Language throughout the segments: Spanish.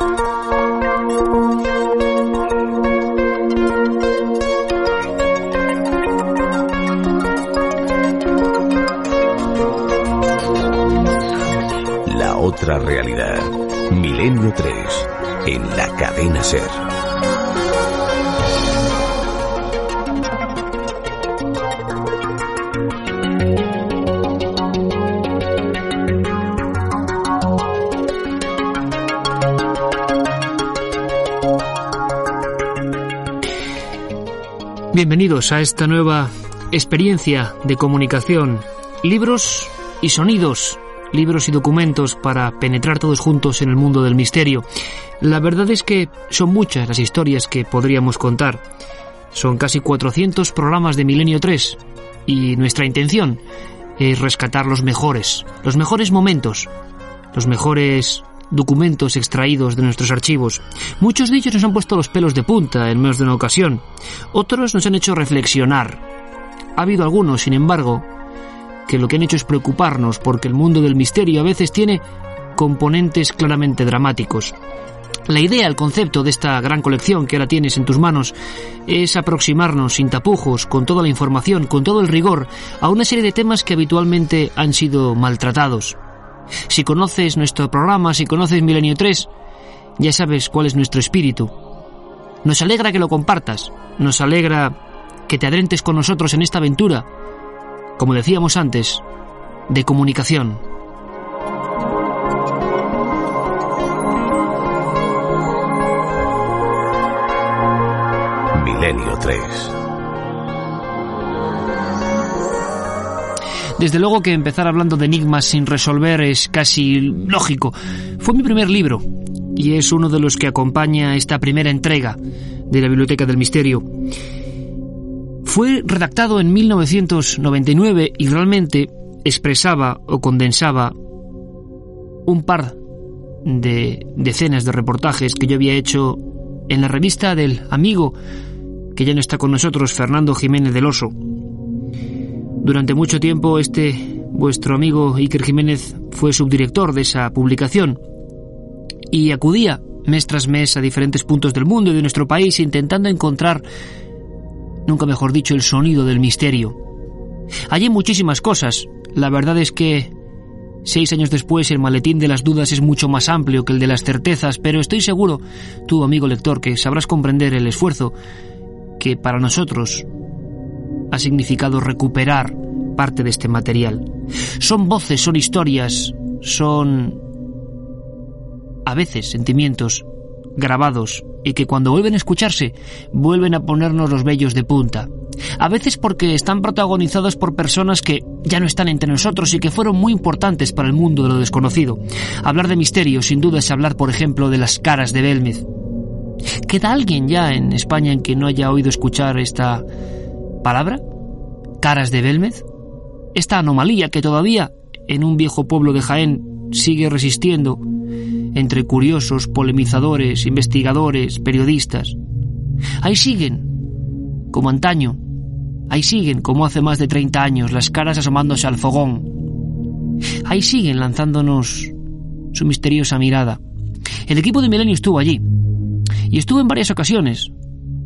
La Bienvenidos a esta nueva experiencia de comunicación. Libros y sonidos, libros y documentos para penetrar todos juntos en el mundo del misterio. La verdad es que son muchas las historias que podríamos contar. Son casi 400 programas de Milenio 3 y nuestra intención es rescatar los mejores, los mejores momentos, los mejores documentos extraídos de nuestros archivos. Muchos de ellos nos han puesto los pelos de punta en menos de una ocasión. Otros nos han hecho reflexionar. Ha habido algunos, sin embargo, que lo que han hecho es preocuparnos porque el mundo del misterio a veces tiene componentes claramente dramáticos. La idea, el concepto de esta gran colección que ahora tienes en tus manos es aproximarnos sin tapujos, con toda la información, con todo el rigor, a una serie de temas que habitualmente han sido maltratados. Si conoces nuestro programa, si conoces Milenio 3, ya sabes cuál es nuestro espíritu. Nos alegra que lo compartas, nos alegra que te adrentes con nosotros en esta aventura, como decíamos antes, de comunicación. Milenio 3. Desde luego que empezar hablando de enigmas sin resolver es casi lógico. Fue mi primer libro y es uno de los que acompaña esta primera entrega de la Biblioteca del Misterio. Fue redactado en 1999 y realmente expresaba o condensaba un par de decenas de reportajes que yo había hecho en la revista del amigo que ya no está con nosotros, Fernando Jiménez del Oso. Durante mucho tiempo este vuestro amigo Iker Jiménez fue subdirector de esa publicación y acudía mes tras mes a diferentes puntos del mundo y de nuestro país intentando encontrar, nunca mejor dicho, el sonido del misterio. Hay muchísimas cosas. La verdad es que seis años después el maletín de las dudas es mucho más amplio que el de las certezas, pero estoy seguro, tú amigo lector, que sabrás comprender el esfuerzo que para nosotros ha significado recuperar parte de este material. Son voces, son historias, son a veces sentimientos grabados y que cuando vuelven a escucharse vuelven a ponernos los vellos de punta. A veces porque están protagonizados por personas que ya no están entre nosotros y que fueron muy importantes para el mundo de lo desconocido. Hablar de misterio sin duda es hablar, por ejemplo, de las caras de Belmez. ¿Queda alguien ya en España en que no haya oído escuchar esta palabra? ¿Caras de Belmez? Esta anomalía que todavía en un viejo pueblo de Jaén sigue resistiendo entre curiosos, polemizadores, investigadores, periodistas. Ahí siguen, como antaño, ahí siguen, como hace más de 30 años, las caras asomándose al fogón. Ahí siguen lanzándonos su misteriosa mirada. El equipo de Milenio estuvo allí, y estuvo en varias ocasiones,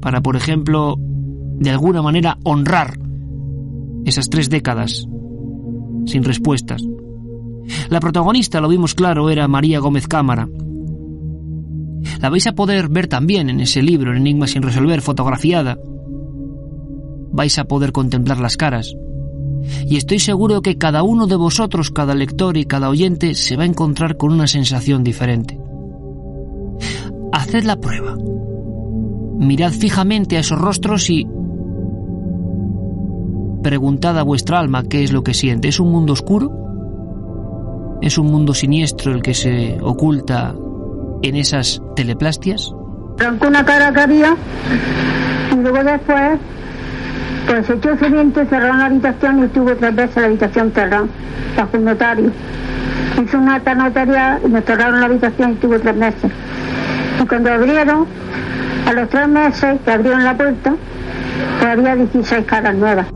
para, por ejemplo, de alguna manera honrar esas tres décadas sin respuestas. La protagonista, lo vimos claro, era María Gómez Cámara. La vais a poder ver también en ese libro, en Enigma sin resolver, fotografiada. Vais a poder contemplar las caras. Y estoy seguro que cada uno de vosotros, cada lector y cada oyente, se va a encontrar con una sensación diferente. Haced la prueba. Mirad fijamente a esos rostros y preguntad a vuestra alma qué es lo que siente. ¿Es un mundo oscuro? ¿Es un mundo siniestro el que se oculta en esas teleplastias? Arrancó una cara que había y luego después pues echó su viento, cerró la habitación y estuvo tres veces la habitación cerrada bajo un notario. Hizo una acta notarial y nos cerraron la habitación y estuvo tres meses. Y cuando abrieron, a los tres meses que abrieron la puerta, pues había 16 caras nuevas.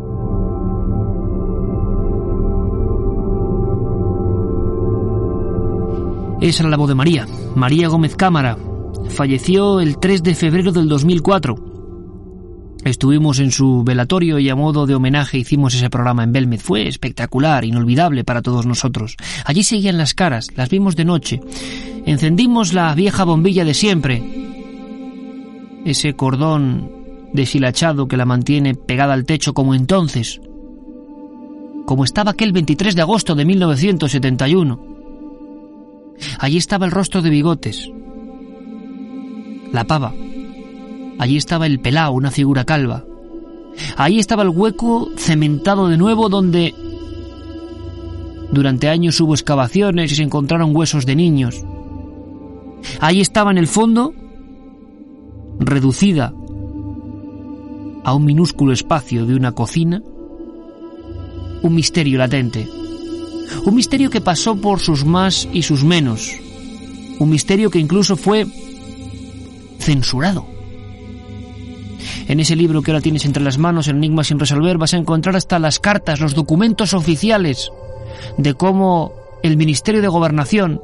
Esa era la voz de María, María Gómez Cámara. Falleció el 3 de febrero del 2004. Estuvimos en su velatorio y a modo de homenaje hicimos ese programa en Belmez. Fue espectacular, inolvidable para todos nosotros. Allí seguían las caras, las vimos de noche. Encendimos la vieja bombilla de siempre. Ese cordón deshilachado que la mantiene pegada al techo como entonces. Como estaba aquel 23 de agosto de 1971. Allí estaba el rostro de bigotes. La pava. Allí estaba el pelao, una figura calva. Allí estaba el hueco cementado de nuevo donde durante años hubo excavaciones y se encontraron huesos de niños. Allí estaba en el fondo, reducida a un minúsculo espacio de una cocina, un misterio latente. Un misterio que pasó por sus más y sus menos. Un misterio que incluso fue censurado. En ese libro que ahora tienes entre las manos, Enigma sin resolver, vas a encontrar hasta las cartas, los documentos oficiales de cómo el Ministerio de Gobernación,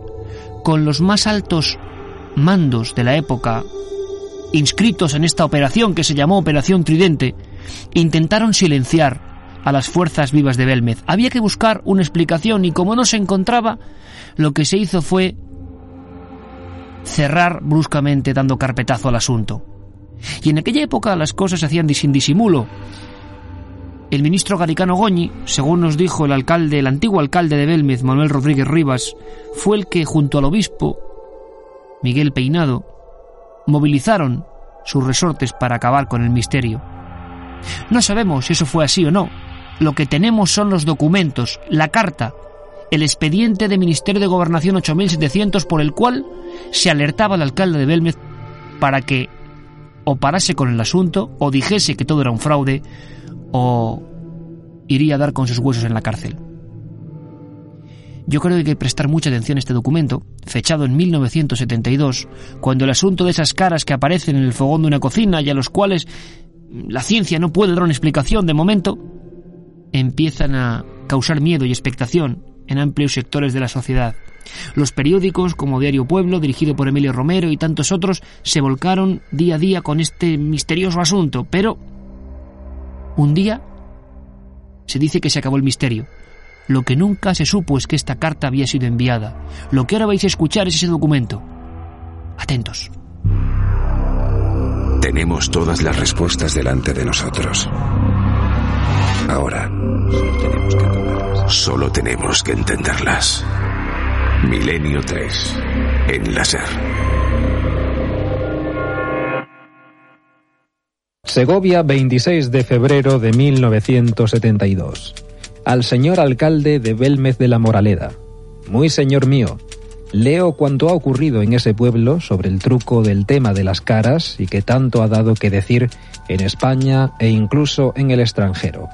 con los más altos mandos de la época, inscritos en esta operación que se llamó Operación Tridente, intentaron silenciar a las fuerzas vivas de Belmez. Había que buscar una explicación y como no se encontraba, lo que se hizo fue cerrar bruscamente dando carpetazo al asunto. Y en aquella época las cosas se hacían sin disimulo. El ministro Garicano Goñi, según nos dijo el alcalde, el antiguo alcalde de Belmez, Manuel Rodríguez Rivas, fue el que junto al obispo Miguel Peinado movilizaron sus resortes para acabar con el misterio. No sabemos si eso fue así o no, lo que tenemos son los documentos, la carta, el expediente de Ministerio de Gobernación 8700 por el cual se alertaba al alcalde de Belmez para que o parase con el asunto o dijese que todo era un fraude o iría a dar con sus huesos en la cárcel. Yo creo que hay que prestar mucha atención a este documento, fechado en 1972, cuando el asunto de esas caras que aparecen en el fogón de una cocina y a los cuales la ciencia no puede dar una explicación de momento, empiezan a causar miedo y expectación en amplios sectores de la sociedad. Los periódicos, como Diario Pueblo, dirigido por Emilio Romero y tantos otros, se volcaron día a día con este misterioso asunto, pero un día se dice que se acabó el misterio. Lo que nunca se supo es que esta carta había sido enviada. Lo que ahora vais a escuchar es ese documento. Atentos. Tenemos todas las respuestas delante de nosotros. Ahora, solo tenemos que entenderlas. Milenio 3, en láser. Segovia, 26 de febrero de 1972. Al señor alcalde de Belmez de la Moraleda. Muy señor mío, leo cuanto ha ocurrido en ese pueblo sobre el truco del tema de las caras y que tanto ha dado que decir en España e incluso en el extranjero.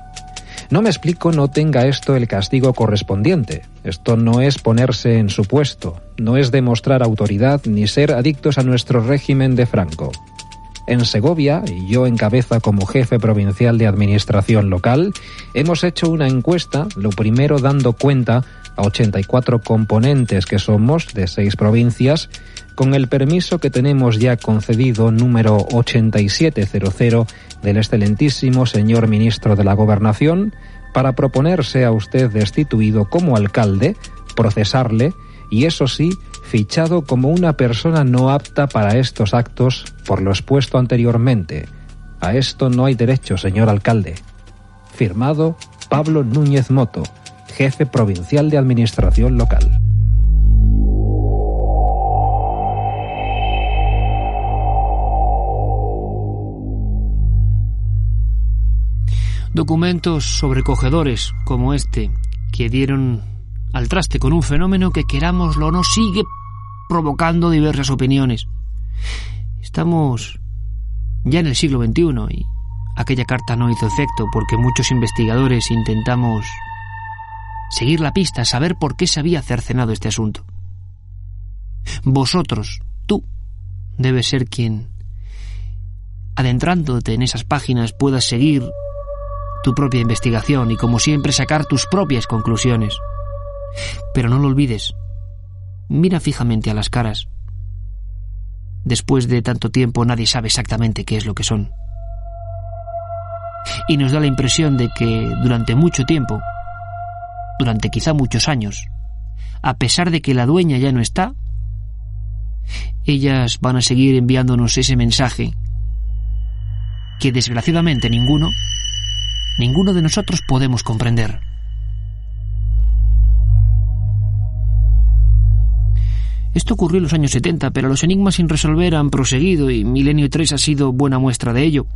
No me explico no tenga esto el castigo correspondiente. Esto no es ponerse en su puesto, no es demostrar autoridad ni ser adictos a nuestro régimen de Franco. En Segovia, y yo en cabeza como jefe provincial de administración local, hemos hecho una encuesta, lo primero dando cuenta 84 componentes que somos de seis provincias, con el permiso que tenemos ya concedido número 8700 del excelentísimo señor ministro de la Gobernación para proponerse a usted destituido como alcalde, procesarle y eso sí, fichado como una persona no apta para estos actos por lo expuesto anteriormente. A esto no hay derecho, señor alcalde. Firmado Pablo Núñez Moto, jefe provincial de Administración Local. Documentos sobrecogedores como este, que dieron al traste con un fenómeno que querámoslo o no sigue provocando diversas opiniones. Estamos ya en el siglo XXI y aquella carta no hizo efecto porque muchos investigadores intentamos seguir la pista, saber por qué se había cercenado este asunto. Vosotros, tú, debes ser quien, adentrándote en esas páginas, puedas seguir tu propia investigación y como siempre sacar tus propias conclusiones. Pero no lo olvides. mira fijamente a las caras. Después de tanto tiempo nadie sabe exactamente qué es lo que son. Y nos da la impresión de que durante mucho tiempo, durante quizá muchos años, a pesar de que la dueña ya no está, ellas van a seguir enviándonos ese mensaje que desgraciadamente ninguno, ninguno de nosotros podemos comprender. Esto ocurrió en los años 70, pero los enigmas sin resolver han proseguido y Milenio 3 ha sido buena muestra de ello.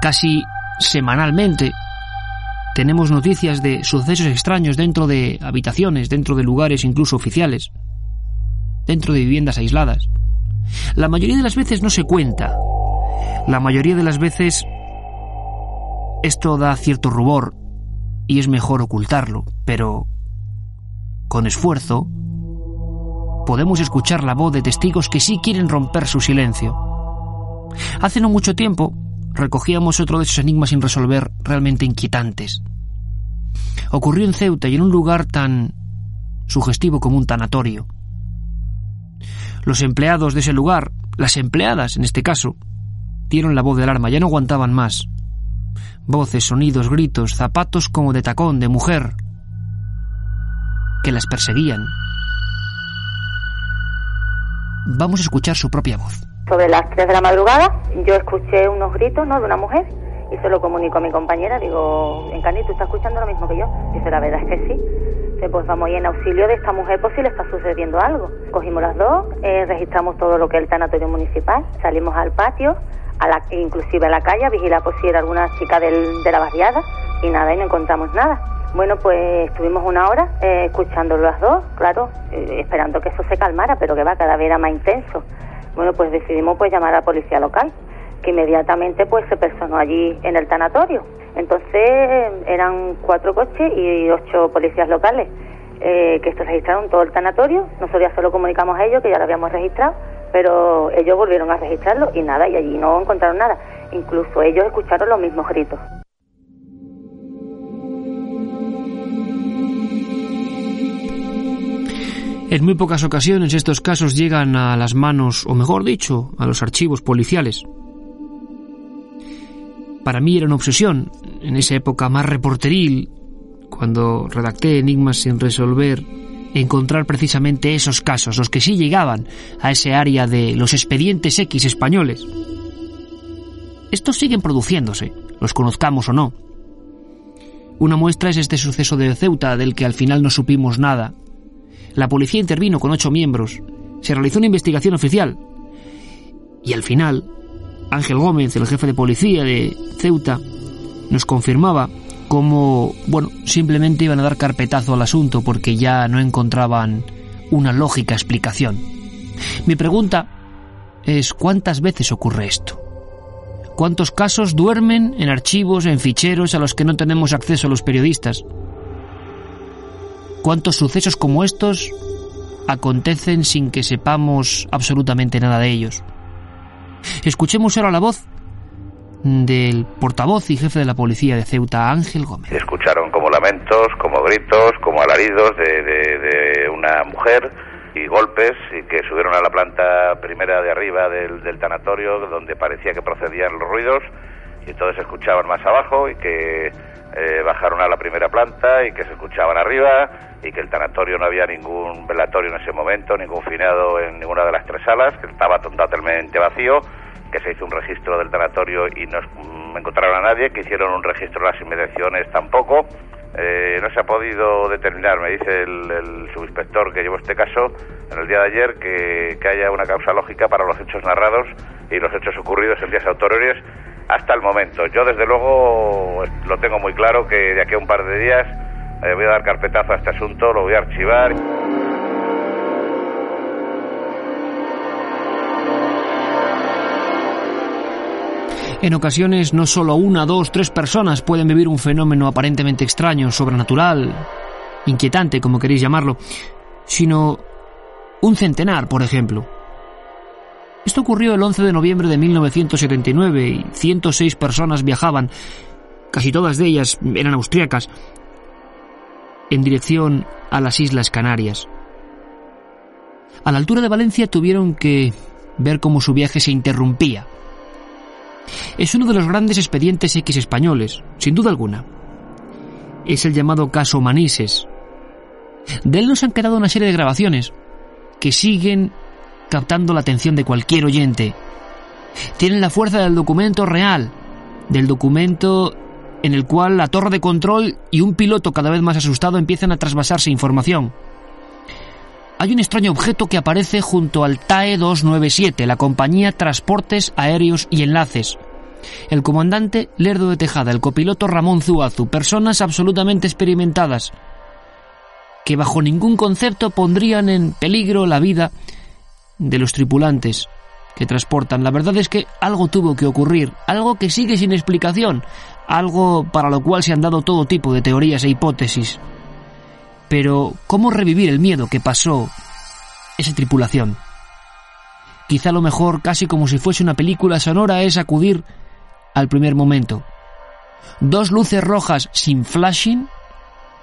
Casi semanalmente tenemos noticias de sucesos extraños dentro de habitaciones, dentro de lugares incluso oficiales, dentro de viviendas aisladas. La mayoría de las veces no se cuenta. La mayoría de las veces esto da cierto rubor y es mejor ocultarlo, pero con esfuerzo podemos escuchar la voz de testigos que sí quieren romper su silencio. Hace no mucho tiempo recogíamos otro de esos enigmas sin resolver realmente inquietantes. Ocurrió en Ceuta y en un lugar tan sugestivo como un tanatorio. Los empleados de ese lugar, las empleadas en este caso, dieron la voz de alarma, ya no aguantaban más. Voces, sonidos, gritos, zapatos como de tacón, de mujer, que las perseguían, Vamos a escuchar su propia voz. Sobre las 3 de la madrugada, yo escuché unos gritos ¿no? de una mujer y se lo comunico a mi compañera. Digo, Encani, ¿tú estás escuchando lo mismo que yo? Dice, la verdad es que sí. Dice, pues vamos ir en auxilio de esta mujer por si le está sucediendo algo. Cogimos las dos, eh, registramos todo lo que es el tanatorio municipal, salimos al patio, a la, inclusive a la calle, a vigilar por si era alguna chica del, de la barriada y nada, y no encontramos nada. Bueno, pues estuvimos una hora eh, escuchando las dos, claro, eh, esperando que eso se calmara, pero que va, cada vez era más intenso. Bueno, pues decidimos pues llamar a la policía local, que inmediatamente pues se personó allí en el tanatorio. Entonces eran cuatro coches y ocho policías locales eh, que esto registraron todo el tanatorio. Nosotros ya solo comunicamos a ellos que ya lo habíamos registrado, pero ellos volvieron a registrarlo y nada, y allí no encontraron nada. Incluso ellos escucharon los mismos gritos. En muy pocas ocasiones estos casos llegan a las manos, o mejor dicho, a los archivos policiales. Para mí era una obsesión, en esa época más reporteril, cuando redacté Enigmas sin resolver, encontrar precisamente esos casos, los que sí llegaban a ese área de los expedientes X españoles. Estos siguen produciéndose, los conozcamos o no. Una muestra es este suceso de Ceuta, del que al final no supimos nada, la policía intervino con ocho miembros. Se realizó una investigación oficial. Y al final, Ángel Gómez, el jefe de policía de Ceuta, nos confirmaba cómo, bueno, simplemente iban a dar carpetazo al asunto porque ya no encontraban una lógica explicación. Mi pregunta es ¿cuántas veces ocurre esto? ¿Cuántos casos duermen en archivos, en ficheros a los que no tenemos acceso los periodistas? ¿Cuántos sucesos como estos acontecen sin que sepamos absolutamente nada de ellos? Escuchemos ahora la voz del portavoz y jefe de la policía de Ceuta, Ángel Gómez. Escucharon como lamentos, como gritos, como alaridos de, una mujer y golpes y que subieron a la planta primera de arriba del, del tanatorio donde parecía que procedían los ruidos y entonces escuchaban más abajo y que eh, bajaron a la primera planta y que se escuchaban arriba y que el tanatorio no había ningún velatorio en ese momento, ningún finado en ninguna de las tres salas, que estaba totalmente vacío, que se hizo un registro del tanatorio y no encontraron a nadie, que hicieron un registro en las inmediaciones tampoco. Eh, no se ha podido determinar, me dice el, subinspector que llevó este caso en el día de ayer, que, que haya una causa lógica para los hechos narrados y los hechos ocurridos en días autorores hasta el momento. Yo desde luego lo tengo muy claro que de aquí a un par de días eh, voy a dar carpetazo a este asunto, lo voy a archivar. En ocasiones no solo una, dos, tres personas pueden vivir un fenómeno aparentemente extraño, sobrenatural, inquietante, como queréis llamarlo, sino un centenar, por ejemplo. Esto ocurrió el 11 de noviembre de 1979 y 106 personas viajaban, casi todas de ellas eran austriacas, en dirección a las Islas Canarias. A la altura de Valencia tuvieron que ver cómo su viaje se interrumpía. Es uno de los grandes expedientes X españoles, sin duda alguna. Es el llamado caso Manises. De él nos han quedado una serie de grabaciones que siguen captando la atención de cualquier oyente. Tienen la fuerza del documento real, del documento en el cual la torre de control y un piloto cada vez más asustado empiezan a trasvasarse información. Hay un extraño objeto que aparece junto al TAE 297, la compañía Transportes Aéreos y Enlaces. El comandante Lerdo de Tejada, el copiloto Ramón Zuazu, personas absolutamente experimentadas, que bajo ningún concepto pondrían en peligro la vida de los tripulantes que transportan. La verdad es que algo tuvo que ocurrir, algo que sigue sin explicación, algo para lo cual se han dado todo tipo de teorías e hipótesis. Pero, ¿cómo revivir el miedo que pasó esa tripulación? Quizá lo mejor, casi como si fuese una película sonora, es acudir al primer momento. Dos luces rojas sin flashing,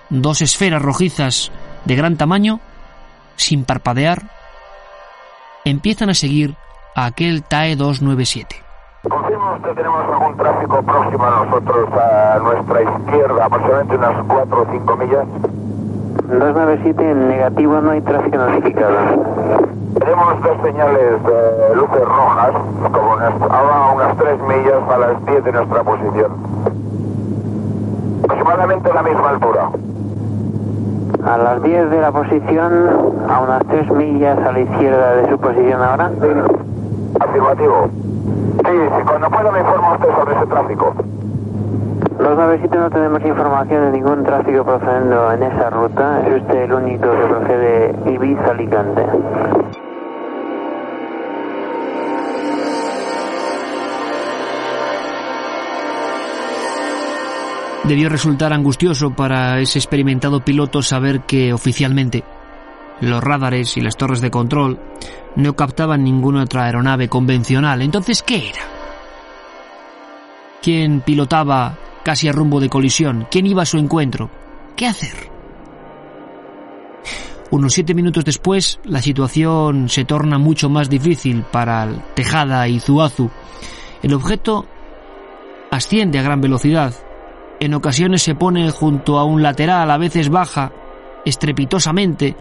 dos esferas rojizas de gran tamaño, sin parpadear, empiezan a seguir a aquel TAE 297. Confirma usted, tenemos algún tráfico próximo a nosotros, a nuestra izquierda, aproximadamente unas 4 o 5 millas. 297 en negativo, no hay tráfico notificado. Tenemos dos señales de luces rojas, como a unas 3 millas a las 10 de nuestra posición. Aproximadamente a la misma altura. A las 10 de la posición, a unas 3 millas a la izquierda de su posición ahora. Afirmativo. Sí, sí, cuando pueda me informa usted sobre ese tráfico. 297 no tenemos información de ningún tráfico procediendo en esa ruta. Es usted el único que procede Ibiza-Alicante. Debió resultar angustioso para ese experimentado piloto saber que oficialmente los radares y las torres de control no captaban ninguna otra aeronave convencional. Entonces, ¿qué era? ¿Quién pilotaba casi a rumbo de colisión? ¿Quién iba a su encuentro? ¿Qué hacer? Unos siete minutos después, la situación se torna mucho más difícil para Tejada y Zuazu. El objeto asciende a gran velocidad. En ocasiones se pone junto a un lateral, a veces baja estrepitosamente,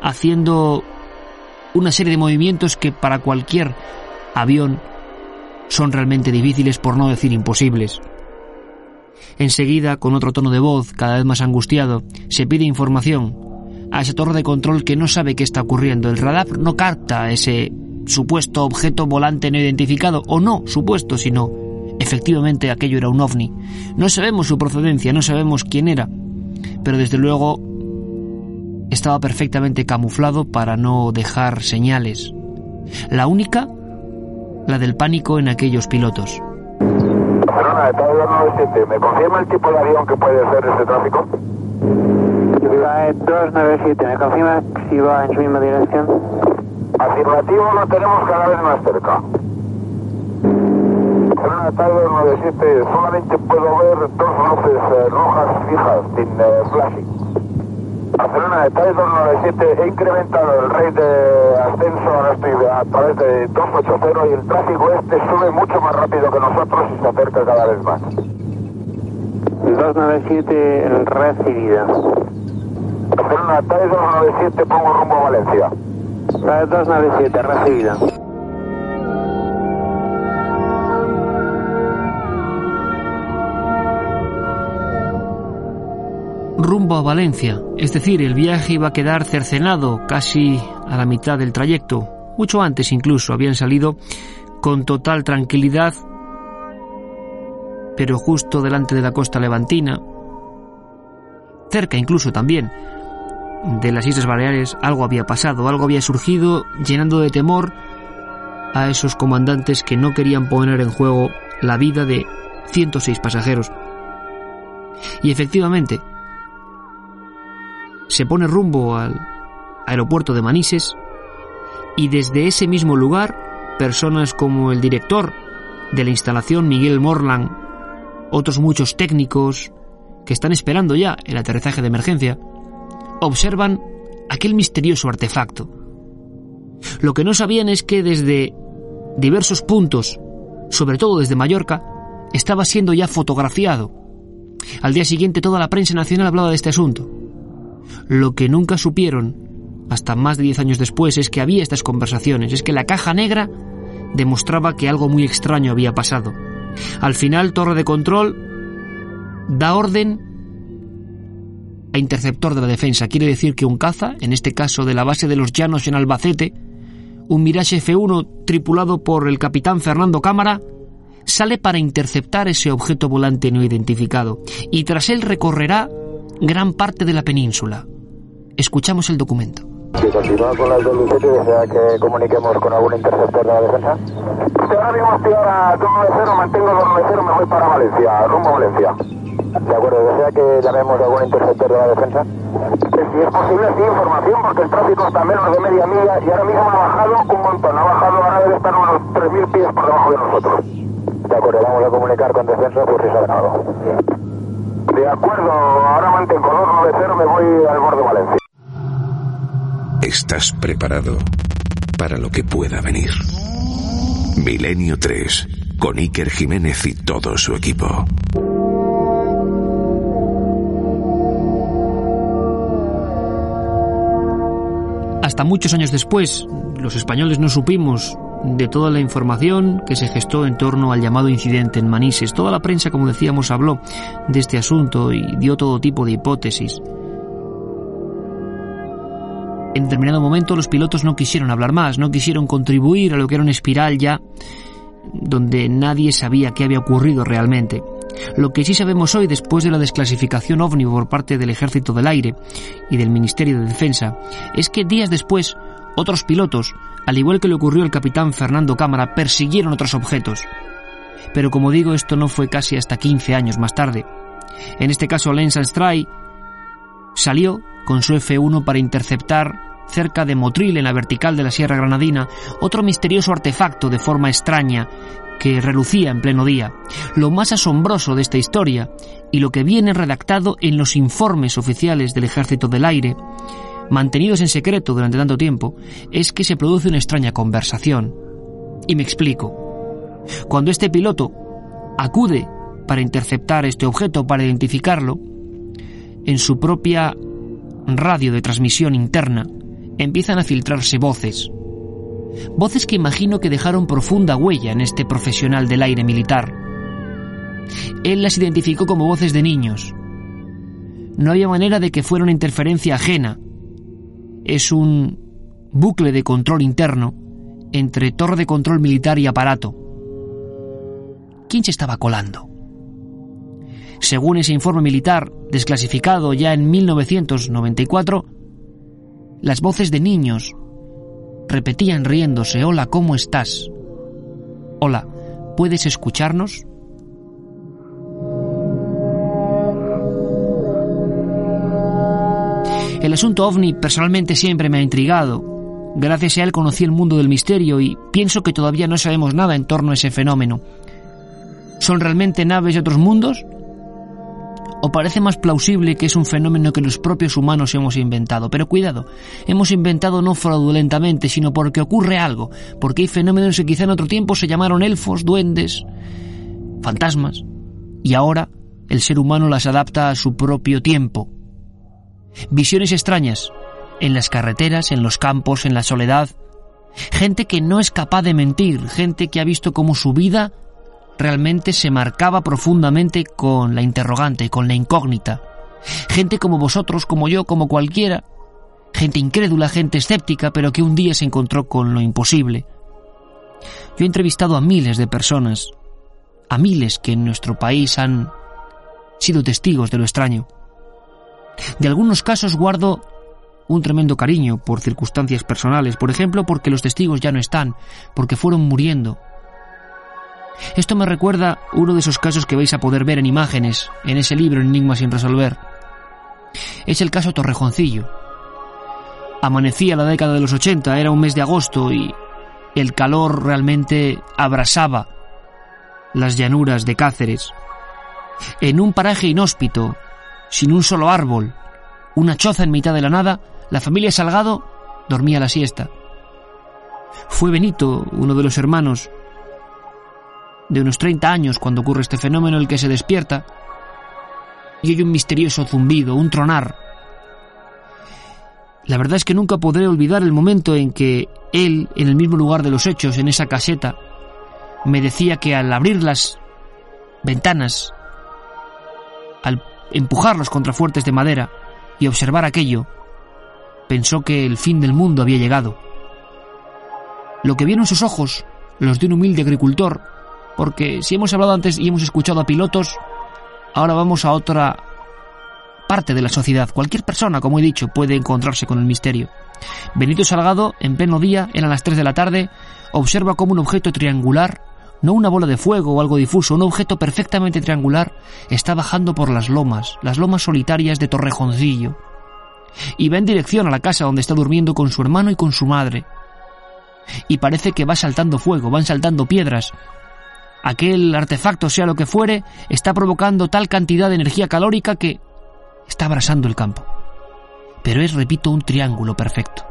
haciendo una serie de movimientos que para cualquier avión son realmente difíciles por no decir imposibles. Enseguida, con otro tono de voz cada vez más angustiado, se pide información a esa torre de control que no sabe qué está ocurriendo. El radar no capta ese supuesto objeto volante no identificado, o no supuesto, sino efectivamente aquello era un ovni. No sabemos su procedencia, no sabemos quién era, pero desde luego estaba perfectamente camuflado para no dejar señales. La única, la del pánico en aquellos pilotos. Barcelona, de 297, ¿me confirma el tipo de avión que puede ser ese tráfico? TAE 297, ¿me confirma si va en su misma dirección? Afirmativo, lo tenemos cada vez más cerca. Barcelona, TAE 297, solamente puedo ver dos luces eh, rojas fijas, sin eh, flashing. Barcelona de TAE 297 he incrementado el rate de ascenso, ahora estoy a través de 280 y el tráfico este sube mucho más rápido que nosotros y se acerca cada vez más. 297 recibida. Barcelona TAE 297 pongo rumbo a Valencia. TAE 297 recibida. Rumbo a Valencia, es decir, el viaje iba a quedar cercenado casi a la mitad del trayecto, mucho antes incluso habían salido con total tranquilidad, pero justo delante de la costa levantina, cerca incluso también de las Islas Baleares, algo había pasado, algo había surgido llenando de temor a esos comandantes que no querían poner en juego la vida de 106 pasajeros. Y efectivamente, se pone rumbo al aeropuerto de Manises y desde ese mismo lugar personas como el director de la instalación Miguel Morland, otros muchos técnicos que están esperando ya el aterrizaje de emergencia, observan aquel misterioso artefacto. Lo que no sabían es que desde diversos puntos, sobre todo desde Mallorca, estaba siendo ya fotografiado. Al día siguiente toda la prensa nacional hablaba de este asunto. Lo que nunca supieron, hasta más de diez años después, es que había estas conversaciones, es que la caja negra demostraba que algo muy extraño había pasado. Al final, Torre de Control da orden a interceptor de la defensa. Quiere decir que un caza, en este caso de la base de los Llanos en Albacete, un Mirage F1 tripulado por el capitán Fernando Cámara, sale para interceptar ese objeto volante no identificado y tras él recorrerá gran parte de la península. Escuchamos el documento. Si continúa con las del Lucete, desea que comuniquemos con algún interceptor de la defensa. Si ahora mismo estoy ahora 290, mantengo 290, me voy para Valencia, rumbo a Valencia. De acuerdo, desea que llamemos a algún interceptor de la defensa. Si es posible, sí, información, porque el tráfico está a menos de media milla y ahora mismo ha bajado un montón. Ha bajado, ahora debe estar unos 3.000 pies por debajo de nosotros. De acuerdo, vamos a comunicar con defensa por si saben algo. De acuerdo, ahora mantengo 290, me voy al borde de Valencia. Estás preparado para lo que pueda venir. Milenio 3, con Iker Jiménez y todo su equipo. Hasta muchos años después, los españoles no supimos de toda la información que se gestó en torno al llamado incidente en Manises. Toda la prensa, como decíamos, habló de este asunto y dio todo tipo de hipótesis. En determinado momento los pilotos no quisieron hablar más, no quisieron contribuir a lo que era una espiral ya donde nadie sabía qué había ocurrido realmente. Lo que sí sabemos hoy, después de la desclasificación ovni por parte del Ejército del Aire y del Ministerio de Defensa, es que días después otros pilotos, al igual que le ocurrió al capitán Fernando Cámara, persiguieron otros objetos. Pero como digo, esto no fue casi hasta 15 años más tarde. En este caso, Lance Armstrong salió con su F-1 para interceptar cerca de Motril, en la vertical de la Sierra Granadina, otro misterioso artefacto de forma extraña que relucía en pleno día. Lo más asombroso de esta historia, y lo que viene redactado en los informes oficiales del Ejército del Aire, mantenidos en secreto durante tanto tiempo, es que se produce una extraña conversación. Y me explico. Cuando este piloto acude para interceptar este objeto, para identificarlo, en su propia radio de transmisión interna, empiezan a filtrarse voces. Voces que imagino que dejaron profunda huella en este profesional del aire militar. Él las identificó como voces de niños. No había manera de que fuera una interferencia ajena. Es un bucle de control interno entre torre de control militar y aparato. ¿Quién se estaba colando? Según ese informe militar, desclasificado ya en 1994, las voces de niños repetían riéndose, Hola, ¿cómo estás? Hola, ¿puedes escucharnos? El asunto ovni personalmente siempre me ha intrigado. Gracias a él conocí el mundo del misterio y pienso que todavía no sabemos nada en torno a ese fenómeno. ¿Son realmente naves de otros mundos? ¿O parece más plausible que es un fenómeno que los propios humanos hemos inventado? Pero cuidado, hemos inventado no fraudulentamente, sino porque ocurre algo, porque hay fenómenos que quizá en otro tiempo se llamaron elfos, duendes, fantasmas, y ahora el ser humano las adapta a su propio tiempo. Visiones extrañas, en las carreteras, en los campos, en la soledad. Gente que no es capaz de mentir, gente que ha visto cómo su vida realmente se marcaba profundamente con la interrogante, con la incógnita. Gente como vosotros, como yo, como cualquiera. Gente incrédula, gente escéptica, pero que un día se encontró con lo imposible. Yo he entrevistado a miles de personas, a miles que en nuestro país han sido testigos de lo extraño. De algunos casos guardo un tremendo cariño por circunstancias personales, por ejemplo porque los testigos ya no están, porque fueron muriendo, esto me recuerda uno de esos casos que vais a poder ver en imágenes en ese libro Enigma sin resolver. Es el caso Torrejoncillo. Amanecía la década de los 80, era un mes de agosto y el calor realmente abrasaba las llanuras de Cáceres. En un paraje inhóspito, sin un solo árbol, una choza en mitad de la nada, la familia Salgado dormía la siesta. Fue Benito, uno de los hermanos, de unos 30 años cuando ocurre este fenómeno, el que se despierta y oye un misterioso zumbido, un tronar. La verdad es que nunca podré olvidar el momento en que él, en el mismo lugar de los hechos, en esa caseta, me decía que al abrir las ventanas, al empujar los contrafuertes de madera y observar aquello, pensó que el fin del mundo había llegado. Lo que vieron sus ojos, los de un humilde agricultor, porque si hemos hablado antes y hemos escuchado a pilotos, ahora vamos a otra parte de la sociedad. Cualquier persona, como he dicho, puede encontrarse con el misterio. Benito Salgado, en pleno día, eran las 3 de la tarde, observa como un objeto triangular, no una bola de fuego o algo difuso, un objeto perfectamente triangular, está bajando por las lomas, las lomas solitarias de Torrejoncillo, y va en dirección a la casa donde está durmiendo con su hermano y con su madre. Y parece que va saltando fuego, van saltando piedras, aquel artefacto, sea lo que fuere, está provocando tal cantidad de energía calórica que está abrasando el campo. Pero es, repito, un triángulo perfecto.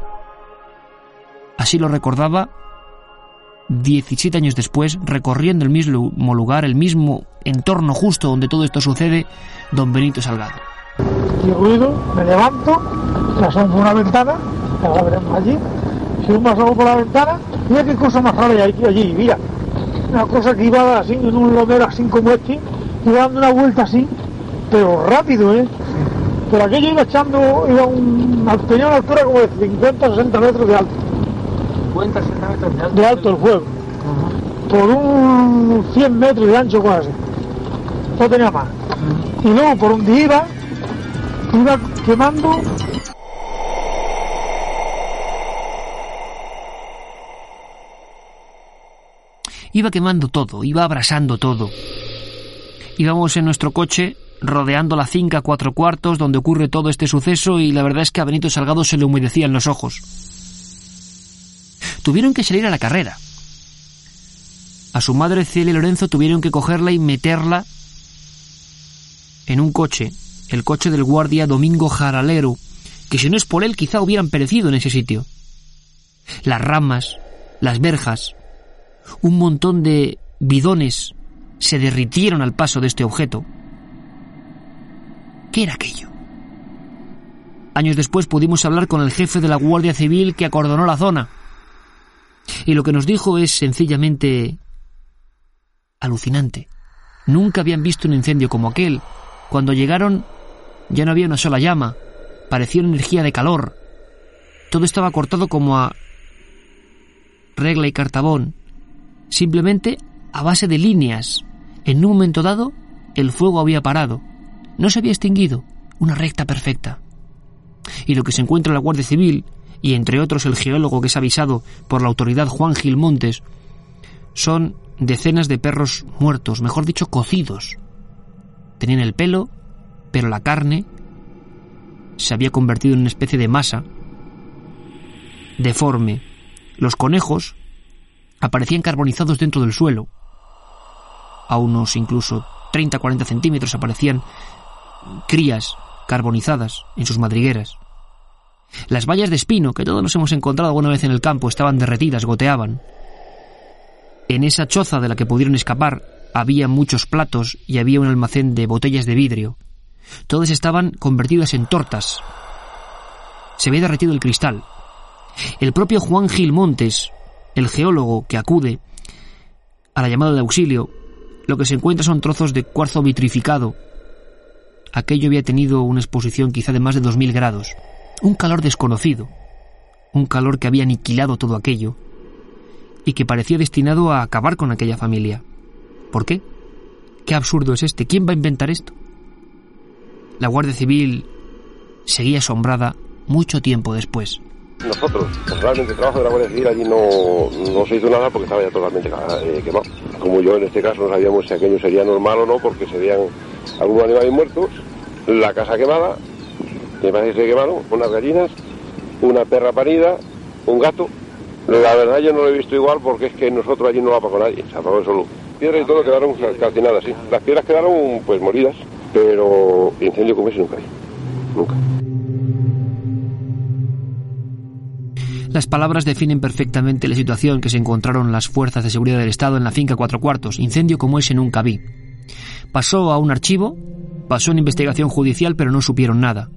Así lo recordaba 17 años después, recorriendo el mismo lugar, el mismo entorno justo donde todo esto sucede, don Benito Salgado. Y ruido, me levanto, me por una ventana, la veremos allí, si me asomo por la ventana, mira qué cosa más rara hay allí, mira, una cosa que iba así, en un lomero así como este, iba dando una vuelta así, pero rápido, ¿eh? Pero aquello iba echando, iba un, tenía una altura como de 50 60 metros de alto. 50 60 metros de alto. De alto el fuego. Por un 100 metros de ancho, casi. No tenía más. Y luego, por donde iba, iba quemando Iba quemando todo, iba abrasando todo. Íbamos en nuestro coche rodeando la finca cuatro cuartos donde ocurre todo este suceso y la verdad es que a Benito Salgado se le humedecían los ojos. Tuvieron que salir a la carrera. A su madre Celia y Lorenzo tuvieron que cogerla y meterla en un coche, el coche del guardia Domingo Jaralero, que si no es por él quizá hubieran perecido en ese sitio. Las ramas, las verjas, un montón de bidones se derritieron al paso de este objeto. ¿Qué era aquello? Años después pudimos hablar con el jefe de la Guardia Civil que acordonó la zona. Y lo que nos dijo es sencillamente alucinante. Nunca habían visto un incendio como aquel. Cuando llegaron ya no había una sola llama. Parecía una energía de calor. Todo estaba cortado como a regla y cartabón. Simplemente a base de líneas. En un momento dado, el fuego había parado. No se había extinguido. Una recta perfecta. Y lo que se encuentra en la Guardia Civil, y entre otros el geólogo que es avisado por la autoridad Juan Gil Montes, son decenas de perros muertos, mejor dicho, cocidos. Tenían el pelo, pero la carne se había convertido en una especie de masa deforme. Los conejos aparecían carbonizados dentro del suelo. A unos incluso 30-40 centímetros aparecían crías carbonizadas en sus madrigueras. Las vallas de espino, que todos nos hemos encontrado alguna vez en el campo, estaban derretidas, goteaban. En esa choza de la que pudieron escapar había muchos platos y había un almacén de botellas de vidrio. Todas estaban convertidas en tortas. Se había derretido el cristal. El propio Juan Gil Montes, el geólogo que acude a la llamada de auxilio, lo que se encuentra son trozos de cuarzo vitrificado. Aquello había tenido una exposición quizá de más de 2.000 grados. Un calor desconocido. Un calor que había aniquilado todo aquello y que parecía destinado a acabar con aquella familia. ¿Por qué? ¿Qué absurdo es este? ¿Quién va a inventar esto? La Guardia Civil seguía asombrada mucho tiempo después. Nosotros, realmente el trabajo de la Guardia Civil allí no, no se hizo nada porque estaba ya totalmente eh, quemado. Como yo en este caso no sabíamos si aquello sería normal o no porque se veían algunos animales muertos, la casa quemada, me parece que quemaron unas gallinas, una perra parida, un gato. La verdad yo no lo he visto igual porque es que nosotros allí no lo apagó nadie, se apagó solo. Piedras y todo quedaron calcinadas, sí. Las piedras quedaron pues moridas, pero incendio como ese nunca hay. Nunca. Las palabras definen perfectamente la situación que se encontraron las fuerzas de seguridad del Estado en la finca Cuatro Cuartos, incendio como ese nunca vi. Pasó a un archivo, pasó en investigación judicial, pero no supieron nada.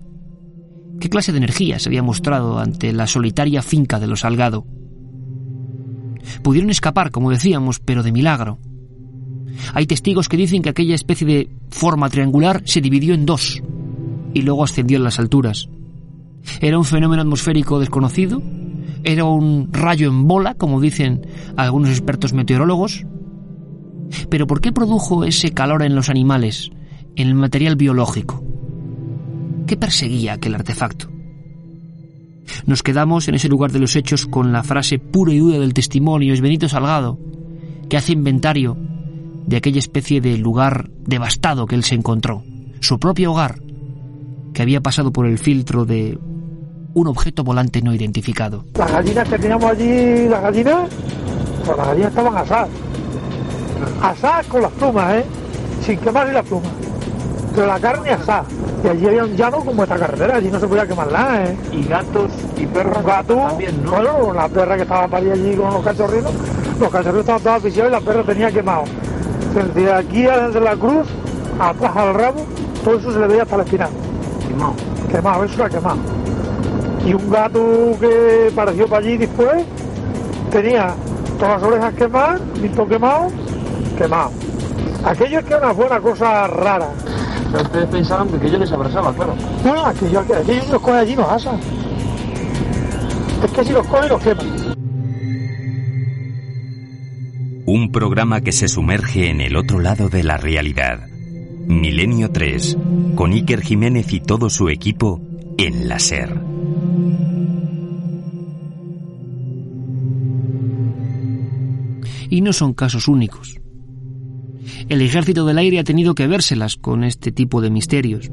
¿Qué clase de energía se había mostrado ante la solitaria finca de los Salgado? Pudieron escapar, como decíamos, pero de milagro. Hay testigos que dicen que aquella especie de forma triangular se dividió en dos y luego ascendió en las alturas. ¿Era un fenómeno atmosférico desconocido? ¿Era un rayo en bola, como dicen algunos expertos meteorólogos? Pero ¿por qué produjo ese calor en los animales, en el material biológico? ¿Qué perseguía aquel artefacto? Nos quedamos en ese lugar de los hechos con la frase pura y dura del testimonio, es Benito Salgado, que hace inventario de aquella especie de lugar devastado que él se encontró, su propio hogar, que había pasado por el filtro de un objeto volante no identificado. Las gallinas que teníamos allí, las gallinas, pues las gallinas estaban asadas. Asadas con las plumas, ¿eh? Sin quemarle las plumas. Pero la carne asada. Y allí había un llano como esta carretera, allí no se podía quemar nada, ¿eh? Y gatos y perros Gatos, también, ¿no? bueno, la perra que estaba parida allí con los cachorritos, los cachorritos estaban todos aficionados y la perra tenía quemado. Desde aquí desde la cruz, atrás al rabo, todo eso se le veía hasta la espinal. Quemado. Quemado, eso era quemado. Y un gato que apareció para allí después tenía todas las orejas quemadas, visto quemado, quemado. Aquello es que era una buena cosa rara. Pero ustedes pensaban que aquello les abrazaba, claro. No, no, aquello, aquello si los coge allí nos asan. Es que si los coge los queman. Un programa que se sumerge en el otro lado de la realidad. Milenio 3, con Iker Jiménez y todo su equipo en la SER. Y no son casos únicos. El ejército del aire ha tenido que vérselas con este tipo de misterios.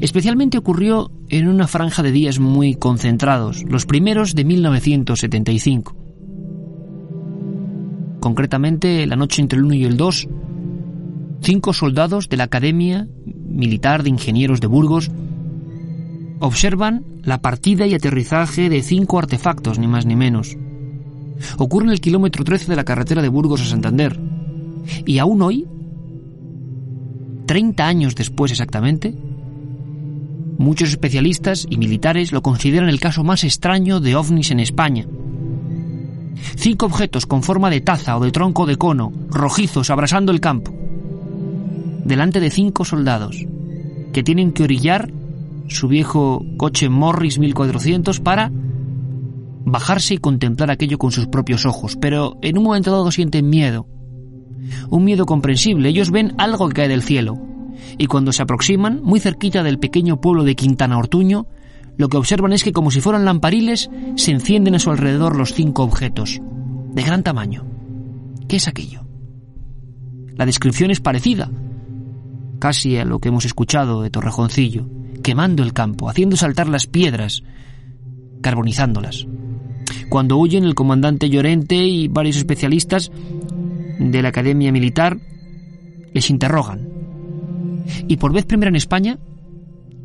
Especialmente ocurrió en una franja de días muy concentrados, los primeros de 1975. Concretamente, la noche entre el 1 y el 2, cinco soldados de la Academia Militar de Ingenieros de Burgos observan la partida y aterrizaje de cinco artefactos, ni más ni menos. Ocurre en el kilómetro 13 de la carretera de Burgos a Santander. Y aún hoy, 30 años después exactamente, muchos especialistas y militares lo consideran el caso más extraño de ovnis en España. Cinco objetos con forma de taza o de tronco de cono, rojizos, abrasando el campo. Delante de cinco soldados, que tienen que orillar su viejo coche Morris 1400 para bajarse y contemplar aquello con sus propios ojos, pero en un momento dado sienten miedo. Un miedo comprensible, ellos ven algo que cae del cielo, y cuando se aproximan, muy cerquita del pequeño pueblo de Quintana Ortuño, lo que observan es que como si fueran lampariles, se encienden a su alrededor los cinco objetos, de gran tamaño. ¿Qué es aquello? La descripción es parecida, casi a lo que hemos escuchado de Torrejoncillo, quemando el campo, haciendo saltar las piedras, carbonizándolas. Cuando huyen, el comandante Llorente y varios especialistas de la Academia Militar les interrogan. Y por vez primera en España,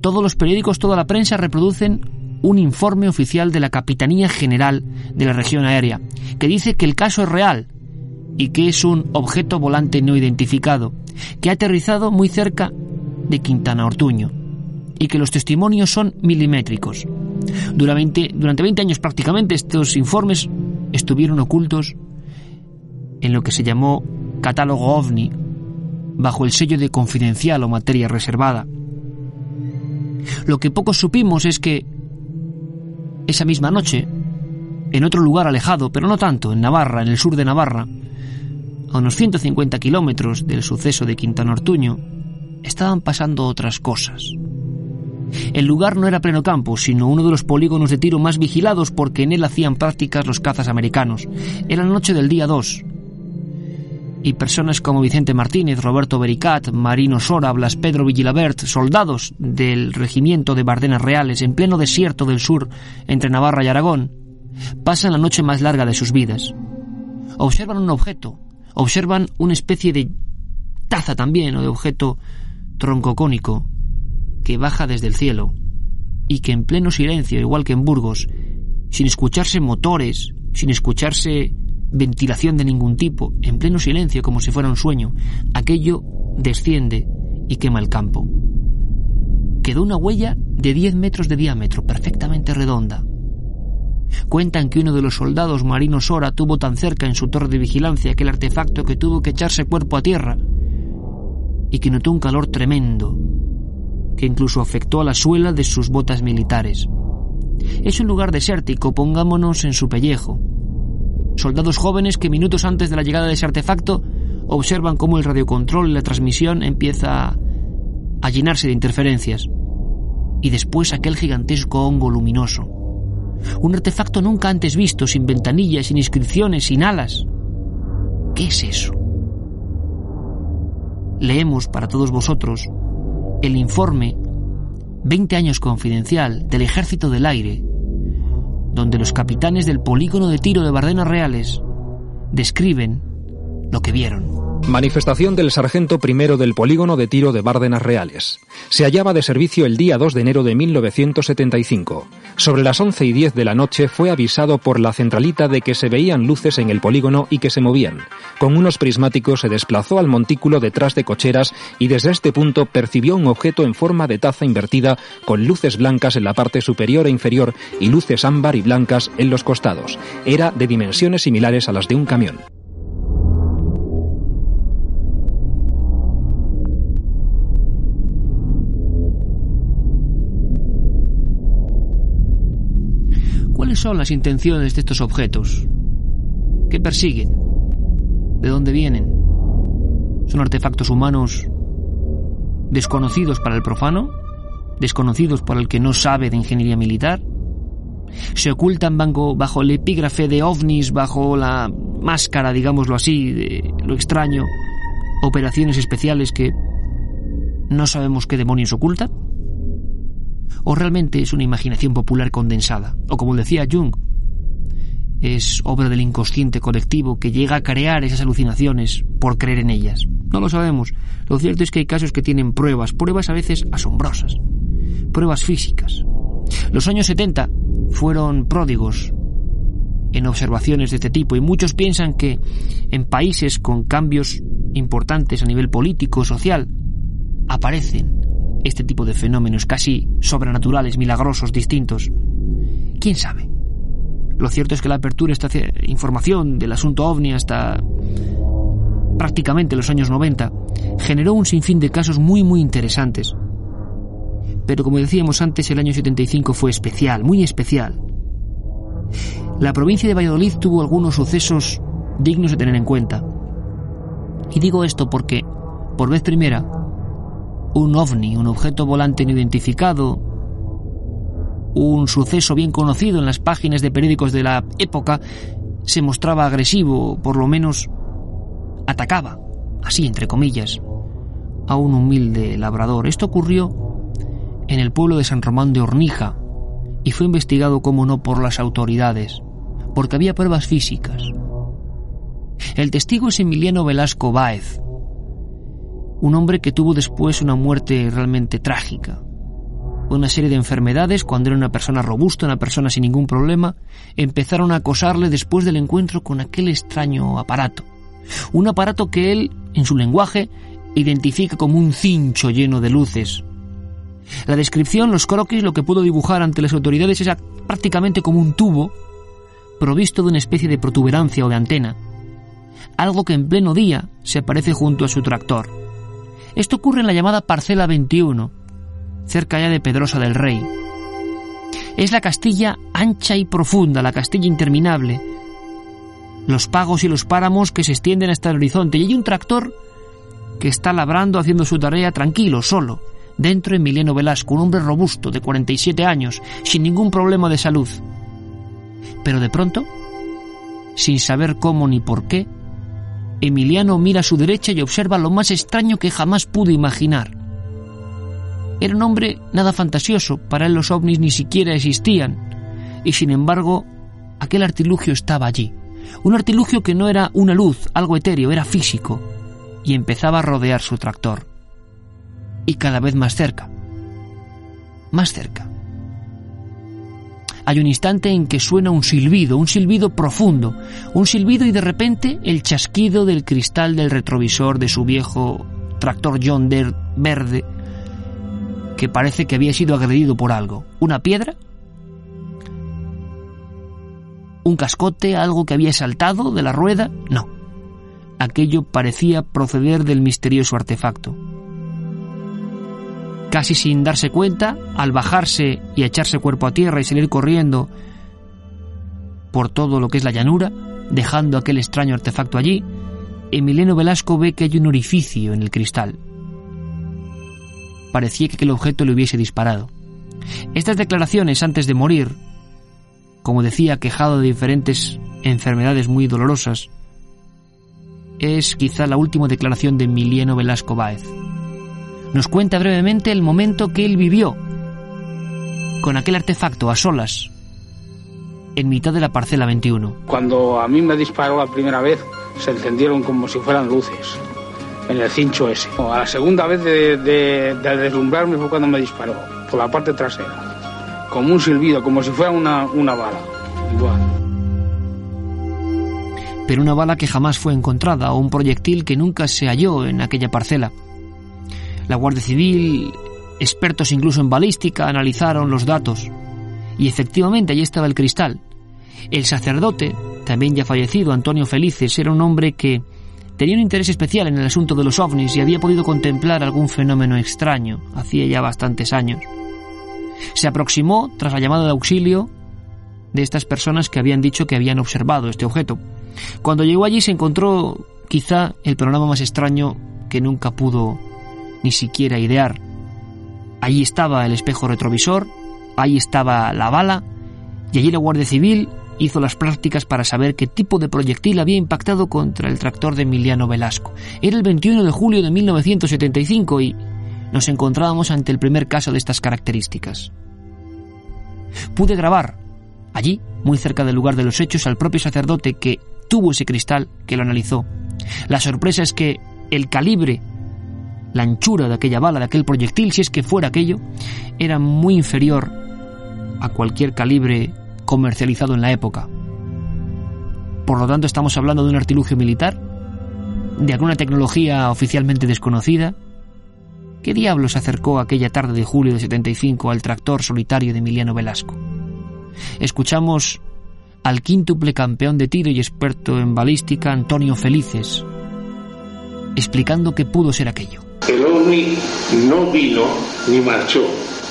todos los periódicos, toda la prensa reproducen un informe oficial de la Capitanía General de la Región Aérea, que dice que el caso es real y que es un objeto volante no identificado, que ha aterrizado muy cerca de Quintana Ortuño y que los testimonios son milimétricos. Durante, durante 20 años prácticamente estos informes estuvieron ocultos en lo que se llamó catálogo OVNI, bajo el sello de confidencial o materia reservada. Lo que poco supimos es que esa misma noche, en otro lugar alejado, pero no tanto, en Navarra, en el sur de Navarra, a unos 150 kilómetros del suceso de Quintana Ortuño, estaban pasando otras cosas. El lugar no era pleno campo, sino uno de los polígonos de tiro más vigilados porque en él hacían prácticas los cazas americanos. Era la noche del día 2. Y personas como Vicente Martínez, Roberto Bericat, Marino Sora, Blas Pedro Vigilabert, soldados del regimiento de Bardenas Reales en pleno desierto del sur entre Navarra y Aragón, pasan la noche más larga de sus vidas. Observan un objeto, observan una especie de taza también o de objeto troncocónico que baja desde el cielo y que en pleno silencio, igual que en Burgos, sin escucharse motores, sin escucharse ventilación de ningún tipo, en pleno silencio como si fuera un sueño, aquello desciende y quema el campo. Quedó una huella de 10 metros de diámetro, perfectamente redonda. Cuentan que uno de los soldados marinos Sora tuvo tan cerca en su torre de vigilancia aquel artefacto que tuvo que echarse cuerpo a tierra y que notó un calor tremendo que incluso afectó a la suela de sus botas militares. Es un lugar desértico, pongámonos en su pellejo. Soldados jóvenes que minutos antes de la llegada de ese artefacto observan cómo el radiocontrol y la transmisión empieza a llenarse de interferencias. Y después aquel gigantesco hongo luminoso. Un artefacto nunca antes visto, sin ventanillas, sin inscripciones, sin alas. ¿Qué es eso? Leemos para todos vosotros el informe 20 años confidencial del Ejército del Aire, donde los capitanes del polígono de tiro de Bardenas Reales describen lo que vieron. Manifestación del sargento primero del polígono de tiro de Bárdenas Reales. Se hallaba de servicio el día 2 de enero de 1975. Sobre las 11 y 10 de la noche fue avisado por la centralita de que se veían luces en el polígono y que se movían. Con unos prismáticos se desplazó al montículo detrás de cocheras y desde este punto percibió un objeto en forma de taza invertida con luces blancas en la parte superior e inferior y luces ámbar y blancas en los costados. Era de dimensiones similares a las de un camión. ¿Cuáles son las intenciones de estos objetos? ¿Qué persiguen? ¿De dónde vienen? ¿Son artefactos humanos desconocidos para el profano? ¿Desconocidos para el que no sabe de ingeniería militar? ¿Se ocultan bajo, el epígrafe de ovnis, bajo la máscara, digámoslo así, de lo extraño? ¿Operaciones especiales que no sabemos qué demonios ocultan? ¿O realmente es una imaginación popular condensada? O como decía Jung, es obra del inconsciente colectivo que llega a crear esas alucinaciones por creer en ellas. No lo sabemos. Lo cierto es que hay casos que tienen pruebas, pruebas a veces asombrosas, pruebas físicas. Los años 70 fueron pródigos en observaciones de este tipo y muchos piensan que en países con cambios importantes a nivel político, social, aparecen este tipo de fenómenos casi sobrenaturales, milagrosos, distintos. ¿Quién sabe? Lo cierto es que la apertura esta información del asunto ovni hasta prácticamente los años 90 generó un sinfín de casos muy muy interesantes. Pero como decíamos antes, el año 75 fue especial, muy especial. La provincia de Valladolid tuvo algunos sucesos dignos de tener en cuenta. Y digo esto porque, por vez primera, un ovni, un objeto volante no identificado, un suceso bien conocido en las páginas de periódicos de la época, se mostraba agresivo, por lo menos atacaba, así entre comillas, a un humilde labrador. Esto ocurrió en el pueblo de San Román de Hornija y fue investigado, como no, por las autoridades, porque había pruebas físicas. El testigo es Emiliano Velasco Báez, un hombre que tuvo después una muerte realmente trágica. Una serie de enfermedades, cuando era una persona robusta, una persona sin ningún problema, empezaron a acosarle después del encuentro con aquel extraño aparato. Un aparato que él, en su lenguaje, identifica como un cincho lleno de luces. La descripción, los croquis, lo que pudo dibujar ante las autoridades era prácticamente como un tubo provisto de una especie de protuberancia o de antena, algo que en pleno día se aparece junto a su tractor. Esto ocurre en la llamada Parcela 21, cerca ya de Pedrosa del Rey. Es la Castilla ancha y profunda, la Castilla interminable. Los pagos y los páramos que se extienden hasta el horizonte. Y hay un tractor que está labrando, haciendo su tarea tranquilo, solo. Dentro Emiliano Velasco, un hombre robusto, de 47 años, sin ningún problema de salud. Pero de pronto, sin saber cómo ni por qué, Emiliano mira a su derecha y observa lo más extraño que jamás pudo imaginar. Era un hombre nada fantasioso, para él los ovnis ni siquiera existían, y sin embargo, aquel artilugio estaba allí. Un artilugio que no era una luz, algo etéreo, era físico, y empezaba a rodear su tractor. Y cada vez más cerca. Más cerca. Hay un instante en que suena un silbido, un silbido profundo, un silbido y de repente el chasquido del cristal del retrovisor de su viejo tractor John Deere verde, que parece que había sido agredido por algo. ¿Una piedra? ¿Un cascote? ¿Algo que había saltado de la rueda? No. Aquello parecía proceder del misterioso artefacto. Casi sin darse cuenta, al bajarse y echarse cuerpo a tierra y salir corriendo por todo lo que es la llanura, dejando aquel extraño artefacto allí, Emiliano Velasco ve que hay un orificio en el cristal. Parecía que aquel objeto le hubiese disparado. Estas declaraciones antes de morir, como decía, quejado de diferentes enfermedades muy dolorosas, es quizá la última declaración de Emiliano Velasco Báez nos cuenta brevemente el momento que él vivió con aquel artefacto a solas en mitad de la parcela 21. Cuando a mí me disparó la primera vez, se encendieron como si fueran luces en el cincho ese. A la segunda vez de, de, deslumbrarme fue cuando me disparó, por la parte trasera, como un silbido, como si fuera una, una bala, igual. Pero una bala que jamás fue encontrada o un proyectil que nunca se halló en aquella parcela. La Guardia Civil, expertos incluso en balística, analizaron los datos. Y efectivamente allí estaba el cristal. El sacerdote, también ya fallecido, Antonio Felices, era un hombre que tenía un interés especial en el asunto de los ovnis y había podido contemplar algún fenómeno extraño hacía ya bastantes años. Se aproximó tras la llamada de auxilio de estas personas que habían dicho que habían observado este objeto. Cuando llegó allí se encontró quizá el panorama más extraño que nunca pudo ni siquiera idear. Allí estaba el espejo retrovisor, ahí estaba la bala, y allí la Guardia Civil hizo las prácticas para saber qué tipo de proyectil había impactado contra el tractor de Emiliano Velasco. Era el 21 de julio de 1975 y nos encontrábamos ante el primer caso de estas características. Pude grabar, allí, muy cerca del lugar de los hechos, al propio sacerdote que tuvo ese cristal, que lo analizó. La sorpresa es que el calibre la anchura de aquella bala, de aquel proyectil, si es que fuera aquello, era muy inferior a cualquier calibre comercializado en la época. Por lo tanto, estamos hablando de un artilugio militar, de alguna tecnología oficialmente desconocida. ¿Qué diablos acercó aquella tarde de julio de 75 al tractor solitario de Emiliano Velasco? Escuchamos al quíntuple campeón de tiro y experto en balística Antonio Felices, explicando qué pudo ser aquello. El ovni no vino ni marchó,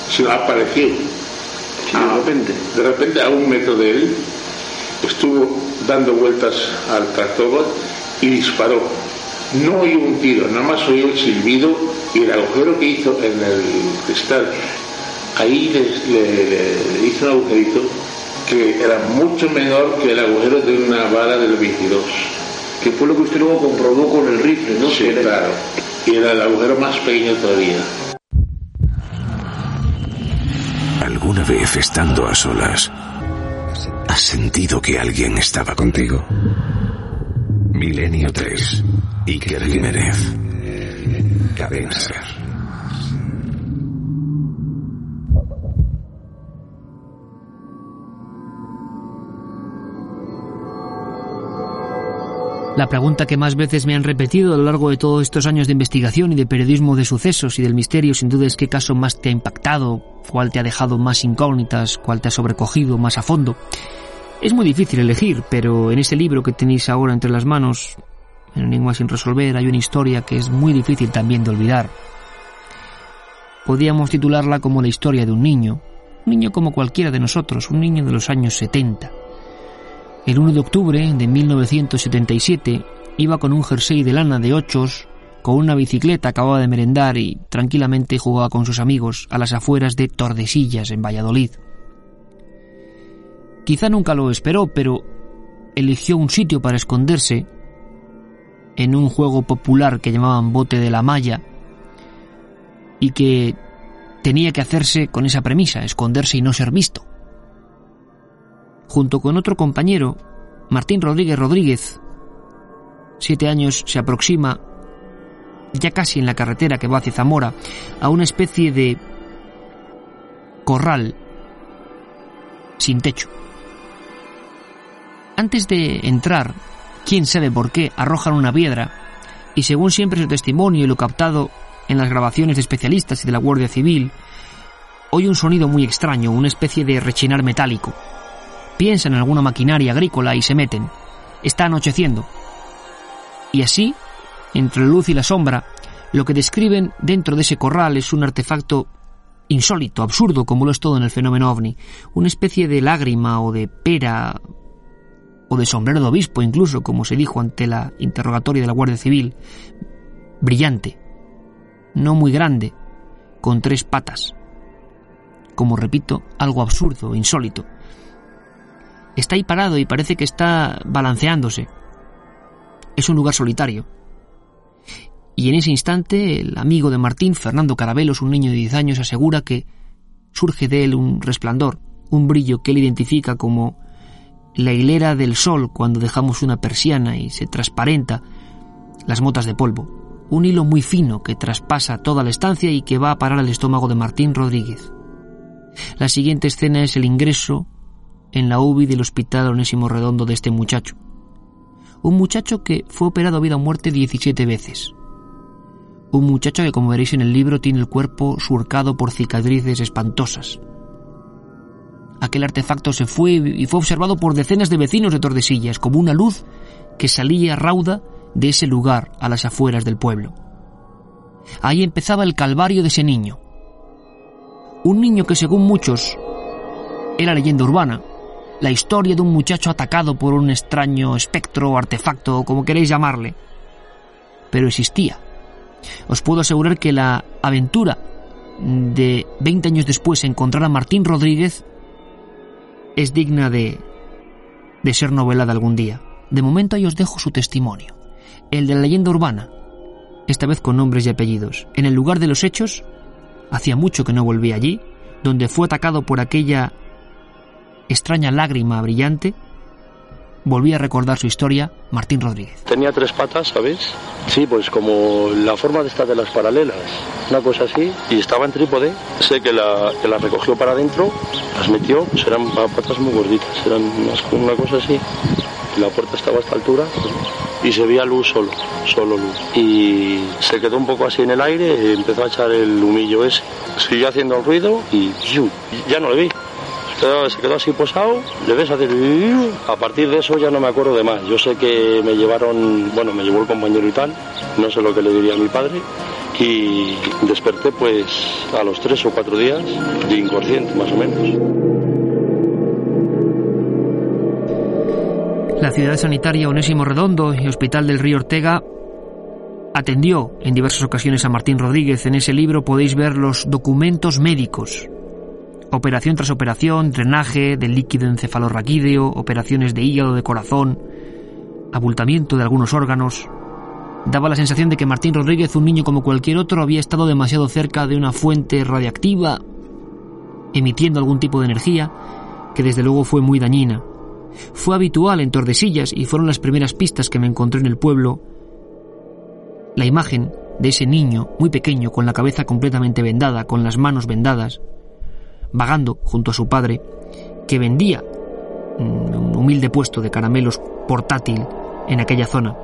sino apareció. de repente. De repente, a un metro de él, estuvo dando vueltas al tractor y disparó. No oyó un tiro, nada más oyó el silbido y el agujero que hizo en el cristal. Ahí le, hizo un agujerito que era mucho menor que el agujero de una bala del 22. Que fue lo que usted luego comprobó con el rifle, ¿no? Sí, claro y era el agujero más pequeño todavía. ¿Alguna vez estando a solas, has sentido que alguien estaba contigo? Milenio 3, Iker Jiménez. Cadena Ser. La pregunta que más veces me han repetido a lo largo de todos estos años de investigación y de periodismo de sucesos y del misterio sin duda es qué caso más te ha impactado, cuál te ha dejado más incógnitas, cuál te ha sobrecogido más a fondo. Es muy difícil elegir, pero en ese libro que tenéis ahora entre las manos, en Enigma sin resolver, hay una historia que es muy difícil también de olvidar. Podríamos titularla como la historia de un niño, un niño como cualquiera de nosotros, un niño de los años 70 el 1 de octubre de 1977 iba con un jersey de lana de ochos, con una bicicleta, acababa de merendar y tranquilamente jugaba con sus amigos a las afueras de Tordesillas, en Valladolid. Quizá nunca lo esperó, pero eligió un sitio para esconderse en un juego popular que llamaban bote de la malla y que tenía que hacerse con esa premisa, esconderse y no ser visto junto con otro compañero, Martín Rodríguez Rodríguez. Siete años se aproxima, ya casi en la carretera que va hacia Zamora, a una especie de corral sin techo. Antes de entrar, quién sabe por qué, arrojan una piedra y según siempre su testimonio y lo captado en las grabaciones de especialistas y de la Guardia Civil, oye un sonido muy extraño, una especie de rechinar metálico. Piensan en alguna maquinaria agrícola y se meten. Está anocheciendo. Y así, entre la luz y la sombra, lo que describen dentro de ese corral es un artefacto insólito, absurdo, como lo es todo en el fenómeno ovni. Una especie de lágrima o de pera o de sombrero de obispo, incluso, como se dijo ante la interrogatoria de la Guardia Civil. Brillante, no muy grande, con tres patas. Como repito, algo absurdo, insólito. Está ahí parado y parece que está balanceándose. Es un lugar solitario. Y en ese instante el amigo de Martín, Fernando Carabelos, un niño de 10 años, asegura que surge de él un resplandor, un brillo que él identifica como la hilera del sol cuando dejamos una persiana y se transparenta las motas de polvo, un hilo muy fino que traspasa toda la estancia y que va a parar al estómago de Martín Rodríguez. La siguiente escena es el ingreso en la UBI del Hospital Onésimo Redondo de este muchacho. Un muchacho que fue operado a vida o muerte 17 veces. Un muchacho que, como veréis en el libro, tiene el cuerpo surcado por cicatrices espantosas. Aquel artefacto se fue y fue observado por decenas de vecinos de Tordesillas como una luz que salía rauda de ese lugar a las afueras del pueblo. Ahí empezaba el calvario de ese niño. Un niño que según muchos era leyenda urbana, la historia de un muchacho atacado por un extraño espectro o artefacto o como queréis llamarle. Pero existía. Os puedo asegurar que la aventura de 20 años después encontrar a Martín Rodríguez es digna de, de ser novelada algún día. De momento ahí os dejo su testimonio, el de la leyenda urbana, esta vez con nombres y apellidos. En el lugar de los hechos, hacía mucho que no volvía allí, donde fue atacado por aquella extraña lágrima brillante, volví a recordar su historia Martín Rodríguez. Tenía tres patas, ¿sabes? Sí, pues como la forma de estas de las paralelas, una cosa así, y estaba en trípode. Sé que la, que la recogió para adentro, las metió, pues eran patas muy gorditas, eran una cosa así. La puerta estaba a esta altura y se veía luz solo, solo luz. Y se quedó un poco así en el aire, empezó a echar el humillo ese. Siguió haciendo el ruido y ya no le vi se quedó así posado, le ves hacer... A partir de eso ya no me acuerdo de más. Yo sé que me llevaron, bueno, me llevó el compañero y tal, no sé lo que le diría a mi padre, y desperté pues a los tres o cuatro días de inconsciente, más o menos. La ciudad sanitaria Onésimo Redondo y Hospital del Río Ortega atendió en diversas ocasiones a Martín Rodríguez. En ese libro podéis ver los documentos médicos operación tras operación, drenaje del líquido encefalorraquídeo, operaciones de hígado, de corazón, abultamiento de algunos órganos. Daba la sensación de que Martín Rodríguez, un niño como cualquier otro, había estado demasiado cerca de una fuente radiactiva, emitiendo algún tipo de energía, que desde luego fue muy dañina. Fue habitual en Tordesillas y fueron las primeras pistas que me encontré en el pueblo. La imagen de ese niño muy pequeño, con la cabeza completamente vendada, con las manos vendadas, vagando junto a su padre, que vendía un humilde puesto de caramelos portátil en aquella zona.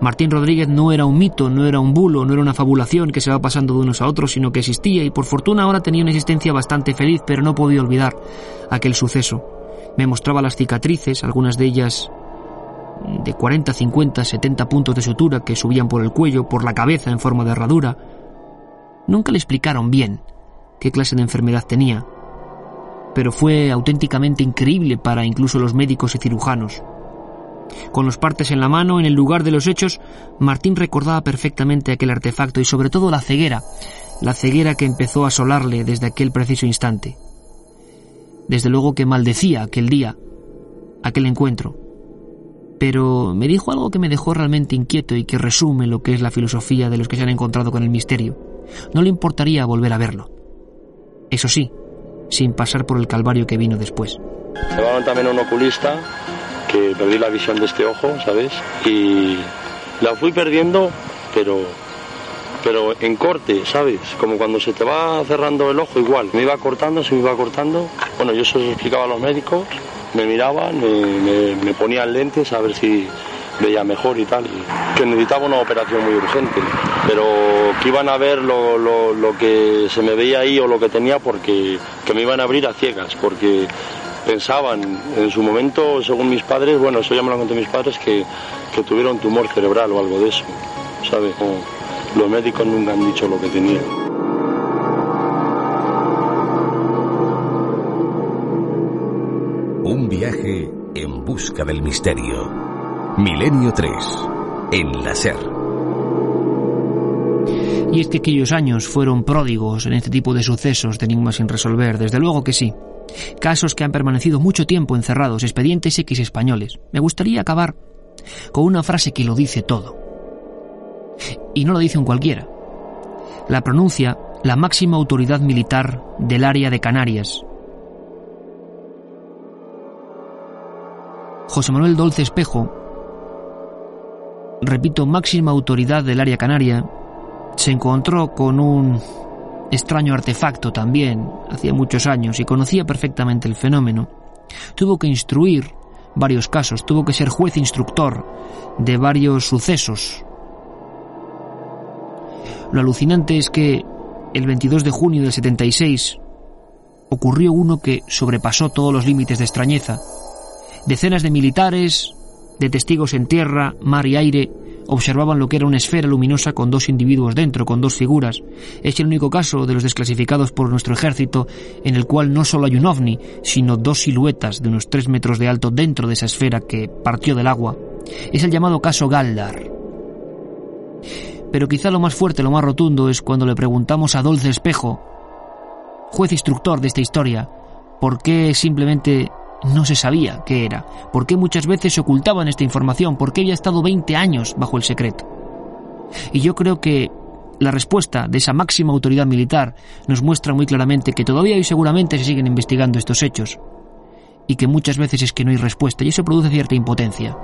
Martín Rodríguez no era un mito, no era un bulo, no era una fabulación que se va pasando de unos a otros, sino que existía y por fortuna ahora tenía una existencia bastante feliz, pero no podía olvidar aquel suceso. Me mostraba las cicatrices, algunas de ellas de 40, 50, 70 puntos de sutura que subían por el cuello, por la cabeza en forma de herradura. Nunca le explicaron bien qué clase de enfermedad tenía, pero fue auténticamente increíble para incluso los médicos y cirujanos. Con los partes en la mano, en el lugar de los hechos, Martín recordaba perfectamente aquel artefacto y sobre todo la ceguera, la ceguera que empezó a asolarle desde aquel preciso instante. Desde luego que maldecía aquel día, aquel encuentro. Pero me dijo algo que me dejó realmente inquieto y que resume lo que es la filosofía de los que se han encontrado con el misterio. No le importaría volver a verlo. Eso sí, sin pasar por el calvario que vino después. Llevaban también a un oculista que perdí la visión de este ojo, ¿sabes? Y la fui perdiendo, pero pero en corte, ¿sabes? Como cuando se te va cerrando el ojo igual. Me iba cortando, se me iba cortando. Bueno, yo se lo explicaba a los médicos, me miraban, me, me ponían lentes a ver si veía mejor y tal, que necesitaba una operación muy urgente, pero que iban a ver lo, lo, que se me veía ahí o lo que tenía porque que me iban a abrir a ciegas, porque pensaban en su momento, según mis padres, bueno, eso ya me lo conté mis padres, que, que tuvieron tumor cerebral o algo de eso, ¿sabes? los médicos nunca han dicho lo que tenía. Un viaje en busca del misterio. Milenio 3, en la SER. Y es que aquellos años fueron pródigos en este tipo de sucesos de enigmas sin resolver, desde luego que sí. Casos que han permanecido mucho tiempo encerrados, expedientes X españoles. Me gustaría acabar con una frase que lo dice todo. Y no lo dice un cualquiera. La pronuncia la máxima autoridad militar del área de Canarias. José Manuel Dolce Espejo repito, máxima autoridad del área canaria, se encontró con un extraño artefacto también, hacía muchos años, y conocía perfectamente el fenómeno. Tuvo que instruir varios casos, tuvo que ser juez instructor de varios sucesos. Lo alucinante es que el 22 de junio del 76 ocurrió uno que sobrepasó todos los límites de extrañeza. Decenas de militares, de testigos en tierra, mar y aire observaban lo que era una esfera luminosa con dos individuos dentro, con dos figuras. Es el único caso de los desclasificados por nuestro ejército en el cual no solo hay un ovni, sino dos siluetas de unos tres metros de alto dentro de esa esfera que partió del agua. Es el llamado caso Galdar. Pero quizá lo más fuerte, lo más rotundo es cuando le preguntamos a Dolce Espejo, juez instructor de esta historia, por qué simplemente no se sabía qué era, por qué muchas veces se ocultaban esta información, por qué había estado 20 años bajo el secreto. Y yo creo que la respuesta de esa máxima autoridad militar nos muestra muy claramente que todavía y seguramente se siguen investigando estos hechos y que muchas veces es que no hay respuesta y eso produce cierta impotencia.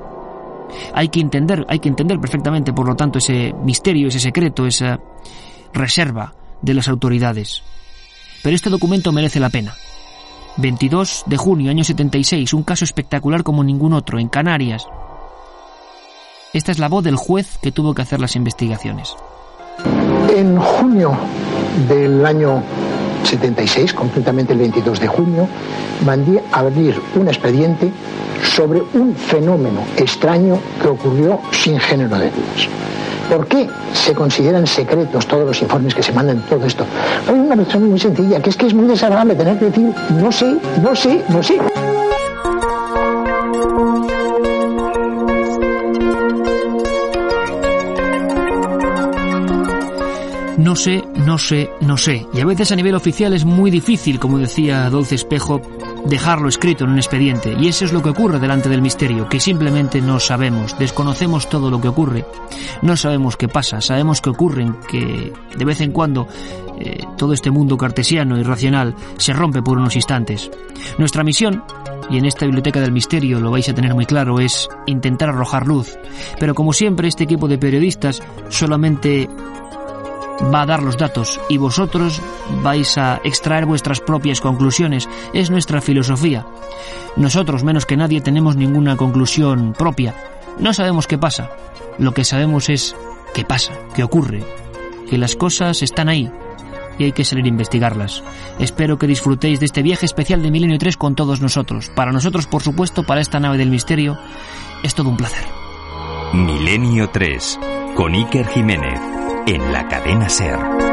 Hay que entender, hay que entender perfectamente, por lo tanto, ese misterio, ese secreto, esa reserva de las autoridades. Pero este documento merece la pena. 22 de junio, año 76, un caso espectacular como ningún otro, en Canarias. Esta es la voz del juez que tuvo que hacer las investigaciones. En junio del año 76, concretamente el 22 de junio, mandé abrir un expediente sobre un fenómeno extraño que ocurrió sin género de dudas. ¿Por qué se consideran secretos todos los informes que se mandan, todo esto? Hay una razón muy sencilla, que es que es muy desagradable tener que decir, no sé, no sé, no sé. No sé, no sé, no sé. Y a veces a nivel oficial es muy difícil, como decía Dulce Espejo, dejarlo escrito en un expediente. Y eso es lo que ocurre delante del misterio, que simplemente no sabemos, desconocemos todo lo que ocurre. No sabemos qué pasa, sabemos que ocurren, que de vez en cuando eh, todo este mundo cartesiano y racional se rompe por unos instantes. Nuestra misión, y en esta biblioteca del misterio lo vais a tener muy claro, es intentar arrojar luz. Pero como siempre, este equipo de periodistas solamente va a dar los datos y vosotros vais a extraer vuestras propias conclusiones. Es nuestra filosofía. Nosotros, menos que nadie, tenemos ninguna conclusión propia. No sabemos qué pasa. Lo que sabemos es qué pasa, qué ocurre, que las cosas están ahí y hay que salir a investigarlas. Espero que disfrutéis de este viaje especial de Milenio 3 con todos nosotros. Para nosotros, por supuesto, para esta nave del misterio, es todo un placer. Milenio 3 con Iker Jiménez en la cadena Ser.